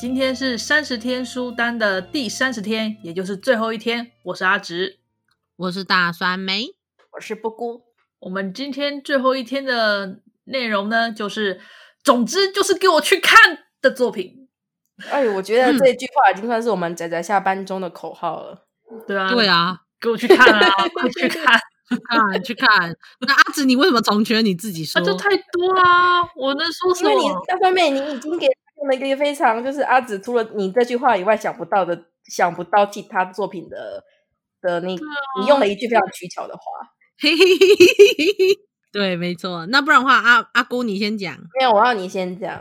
今天是三十天书单的第三十天，也就是最后一天。我是阿直，我是大酸梅，我是布姑。我们今天最后一天的内容呢，就是总之就是给我去看的作品。哎，我觉得这句话已经算是我们仔仔下班中的口号了。嗯、对啊，对啊，给我去看啊，快去看。啊，去看那阿紫，你为什么总觉得你自己说？啊、就太多啦，我能说什么？因为你在外面，你已经给了一个非常就是阿紫除了你这句话以外想不到的，想不到其他作品的的你，你用了一句非常取巧的话。嘿嘿嘿嘿嘿，对，没错。那不然的话，阿阿姑你先讲。没有，我要你先讲。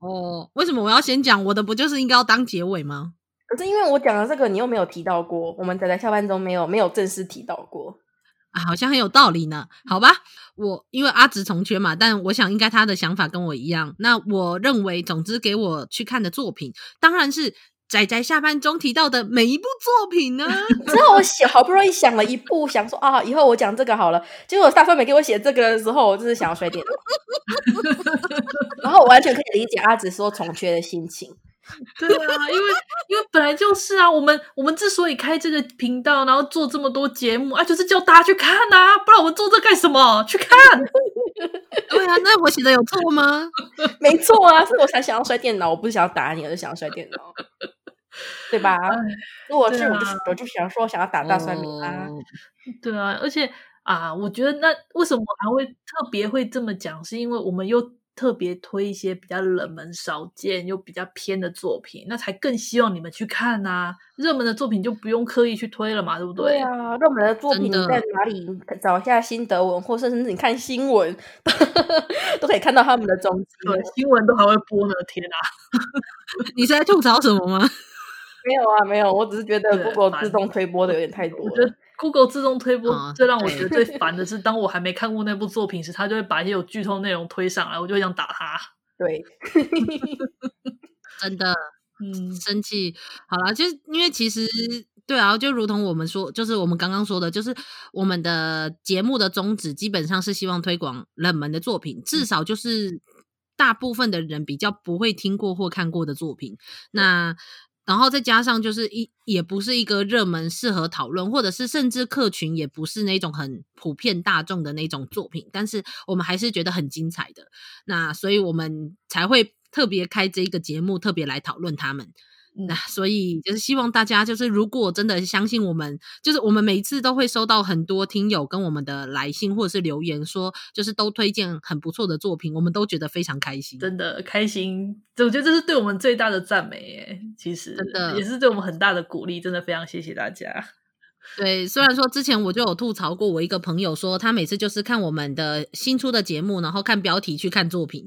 哦，为什么我要先讲？我的不就是应该要当结尾吗？可是因为我讲的这个，你又没有提到过，我们仔仔下班中没有没有正式提到过。啊，好像很有道理呢。好吧，我因为阿直从缺嘛，但我想应该他的想法跟我一样。那我认为，总之给我去看的作品，当然是仔仔下班中提到的每一部作品呢。之后我写好不容易想了一部，想说啊，以后我讲这个好了。结果大分没给我写这个的时候，我就是想要摔点。然后我完全可以理解阿直说从缺的心情。对啊，因为因为本来就是啊，我们我们之所以开这个频道，然后做这么多节目啊，就是叫大家去看啊，不然我们做这干什么？去看。对啊，那我写的有错吗？没错啊，所以我才想要摔电脑，我不是想要打你，而是想要摔电脑，对吧？如果是我就我就想说想要打大酸民啊，对啊，而且啊，我觉得那为什么我还会特别会这么讲，是因为我们又。特别推一些比较冷门、少见又比较偏的作品，那才更希望你们去看呐、啊。热门的作品就不用刻意去推了嘛，对不对？对啊，热门的作品你在哪里找一下新德文，或甚至你看新闻，都可以看到他们的踪迹。对，新闻都还会播呢，天哪！你是在吐槽什么吗？没有啊，没有，我只是觉得 Google 自动推播的有点太多了。Google 自动推播，最让我觉得最烦的是，当我还没看过那部作品时，他就会把一些有剧透内容推上来，我就会想打他。对，真的，嗯，生气。好了，就因为其实对啊，就如同我们说，就是我们刚刚说的，就是我们的节目的宗旨基本上是希望推广冷门的作品，至少就是大部分的人比较不会听过或看过的作品。那然后再加上就是一也不是一个热门适合讨论，或者是甚至客群也不是那种很普遍大众的那种作品，但是我们还是觉得很精彩的，那所以我们才会特别开这个节目，特别来讨论他们。那所以就是希望大家就是如果真的相信我们，就是我们每一次都会收到很多听友跟我们的来信或者是留言说，就是都推荐很不错的作品，我们都觉得非常开心，真的开心。我觉得这是对我们最大的赞美耶，其实真的也是对我们很大的鼓励，真的非常谢谢大家。对，虽然说之前我就有吐槽过，我一个朋友说他每次就是看我们的新出的节目，然后看标题去看作品，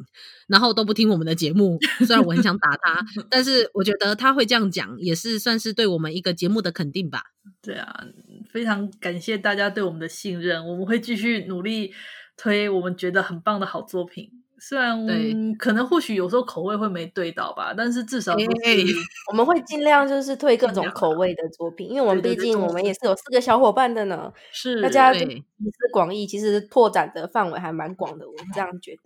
然后都不听我们的节目。虽然我很想打他，但是我觉得他会这样讲，也是算是对我们一个节目的肯定吧。对啊，非常感谢大家对我们的信任，我们会继续努力推我们觉得很棒的好作品。虽然对可能或许有时候口味会没对到吧，但是至少是我们会尽量就是推各种口味的作品，因为我们毕竟我们也是有四个小伙伴的呢，是大家集思广益，其实拓展的范围还蛮广的，我们这样觉得。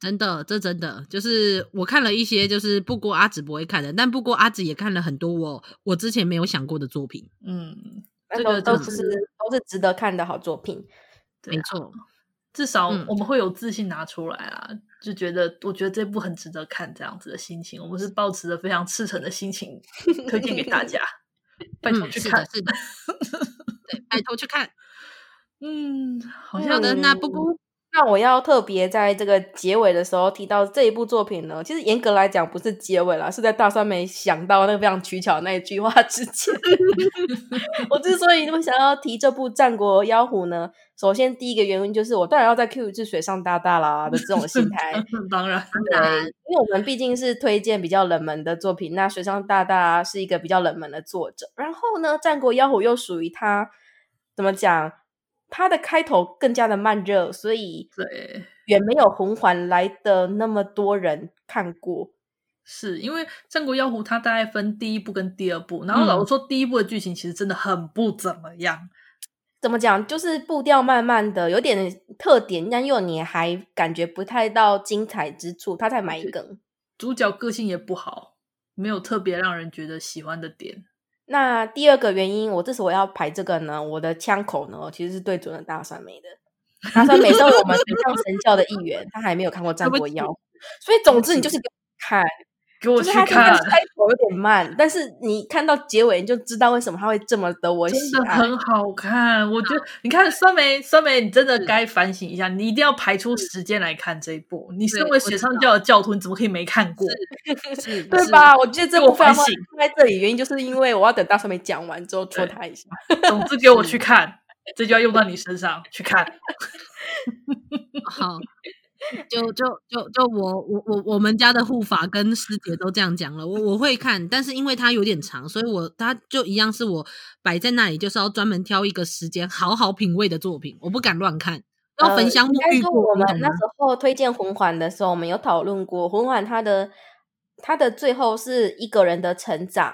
真的，这真的就是我看了一些，就是不过阿紫不会看的，但不过阿紫也看了很多我我之前没有想过的作品。嗯，这个都是都是值得看的好作品，没错。至少我们会有自信拿出来啊，嗯、就觉得我觉得这部很值得看，这样子的心情，我们是抱持着非常赤诚的心情推荐给大家，拜托去看，是的，是 的对，拜托去看。嗯，好像的。那布姑，那我要特别在这个结尾的时候提到这一部作品呢，其实严格来讲不是结尾啦，是在大酸梅想到那个非常取巧的那一句话之前。我之所以那么想要提这部《战国妖狐》呢，首先第一个原因就是我当然要再 cue 一次水上大大啦的这种心态。当然，对，因为我们毕竟是推荐比较冷门的作品，那水上大大是一个比较冷门的作者，然后呢，《战国妖狐》又属于他怎么讲？它的开头更加的慢热，所以对远没有红环来的那么多人看过。是因为《战国妖狐》它大概分第一部跟第二部，然后老实说，第一部的剧情其实真的很不怎么样。嗯、怎么讲？就是步调慢慢的，有点特点，但又你还感觉不太到精彩之处，他才埋一梗。主角个性也不好，没有特别让人觉得喜欢的点。那第二个原因，我之所以要排这个呢，我的枪口呢，其实是对准了大蒜梅的。大蒜梅是我们神教神教的一员，他还没有看过《战国妖》，所以总之你就是给我看。给我去看，就是他开头有点慢，但是你看到结尾，你就知道为什么他会这么的我喜欢。真的很好看，我觉得你看酸梅，酸梅，你真的该反省一下，你一定要排出时间来看这一部。你身为雪上教的教徒，你怎么可以没看过？是，对吧？我觉得这部反省在这里原因，就是因为我要等大酸梅讲完之后戳他一下。总之，给我去看，这就要用到你身上去看。好。就就就就我我我我们家的护法跟师姐都这样讲了，我我会看，但是因为它有点长，所以我它就一样是我摆在那里，就是要专门挑一个时间好好品味的作品，我不敢乱看，要焚香沐浴过。我们那时候推荐魂环的时候，我们有讨论过魂环，它的它的最后是一个人的成长。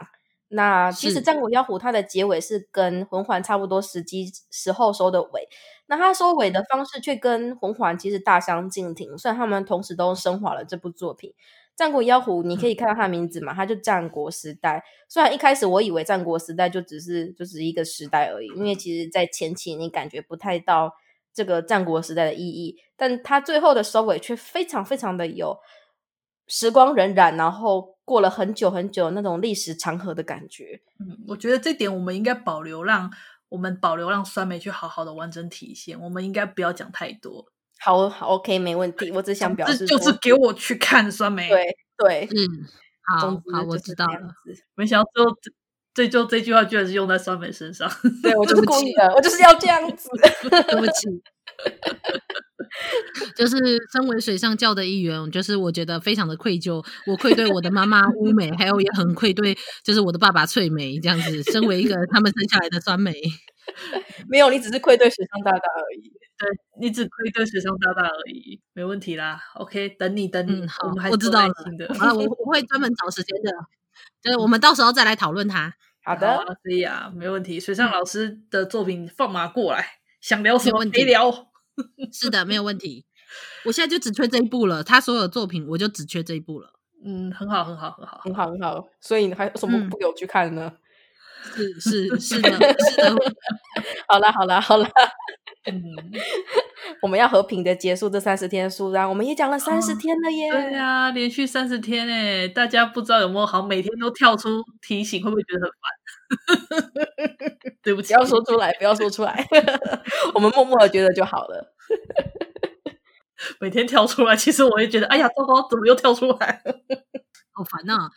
那其实战国妖狐它的结尾是跟魂环差不多时机时候收的尾。那它收尾的方式却跟魂环其实大相径庭，虽然他们同时都升华了这部作品。战国妖狐，你可以看到它的名字嘛，它就战国时代。虽然一开始我以为战国时代就只是就是一个时代而已，因为其实在前期你感觉不太到这个战国时代的意义，但它最后的收尾却非常非常的有时光荏苒，然后过了很久很久那种历史长河的感觉。嗯，我觉得这点我们应该保留让。我们保留让酸梅去好好的完整体现，我们应该不要讲太多。好，好，OK，没问题。我只想表示，就是给我去看酸梅。对对，嗯，好好，我知道了。没想到最后这这就这句话居然是用在酸梅身上。对，我 就是故意的，我就是要这样子。对不起。就是身为水上教的一员，就是我觉得非常的愧疚，我愧对我的妈妈乌美，还有也很愧对，就是我的爸爸翠梅这样子。身为一个他们生下来的酸梅，没有，你只是愧对水上大大而已。对，你只愧对水上大大而已，没问题啦。OK，等你，等你，嗯、好，我，我知道了。啊，我我会专门找时间的，就是我们到时候再来讨论它。好的，可以啊，没问题。水上老师的作品放马过来，想聊什么可以聊。是的，没有问题。我现在就只缺这一部了，他所有的作品我就只缺这一部了。嗯，很好，很好，很好，很好，很好。所以你还有什么不给我去看呢？嗯、是是是的，是的。好啦，好啦，好啦。嗯，我们要和平的结束这三十天的书单。我们也讲了三十天了耶。哦、对呀、啊，连续三十天哎，大家不知道有没有好，每天都跳出提醒，会不会觉得很烦？对不起，不要说出来，不要说出来，我们默默的觉得就好了。每天跳出来，其实我也觉得，哎呀，糟糕，怎么又跳出来了？好烦啊！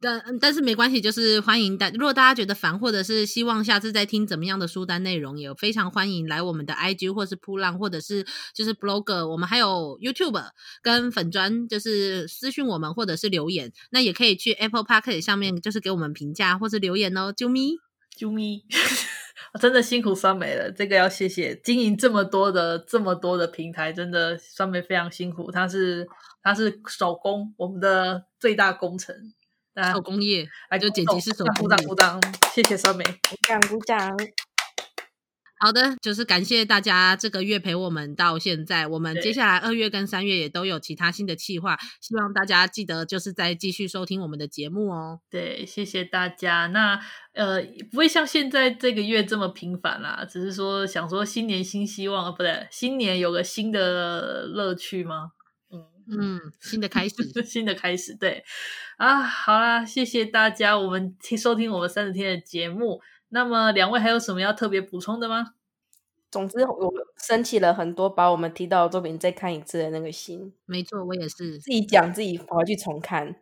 但但是没关系，就是欢迎大。如果大家觉得烦，或者是希望下次再听怎么样的书单内容，也非常欢迎来我们的 IG 或是扑浪，或者是就是 Blogger，我们还有 YouTube 跟粉专，就是私讯我们或者是留言。那也可以去 Apple Podcast 上面，就是给我们评价或是留言哦。啾咪啾咪，真的辛苦酸梅了，这个要谢谢经营这么多的这么多的平台，真的酸梅非常辛苦，他是他是手工，我们的最大工程。手工业，来就剪辑是手鼓掌鼓掌，谢谢酸梅，鼓掌鼓掌。好的，就是感谢大家这个月陪我们到现在，我们接下来二月跟三月也都有其他新的计划，希望大家记得就是再继续收听我们的节目哦。对，谢谢大家。那呃，不会像现在这个月这么频繁啦，只是说想说新年新希望，不对，新年有个新的乐趣吗？嗯，新的开始，新的开始，对啊，好啦，谢谢大家，我们听收听我们三十天的节目。那么两位还有什么要特别补充的吗？总之，我升起了很多把我们提到的作品再看一次的那个心。没错，我也是自己讲自己跑去重看。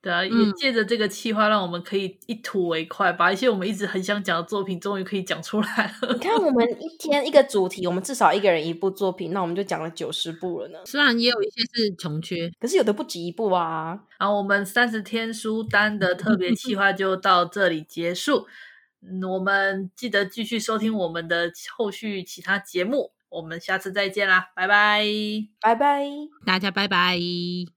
对啊，也借着这个计划，让我们可以一吐为快，把一些我们一直很想讲的作品，终于可以讲出来了。你看，我们一天一个主题，我们至少一个人一部作品，那我们就讲了九十部了呢。虽然也有一些是穷缺，可是有的不止一部啊。然后我们三十天书单的特别计划就到这里结束。我们记得继续收听我们的后续其他节目。我们下次再见啦，拜拜，拜拜，大家拜拜。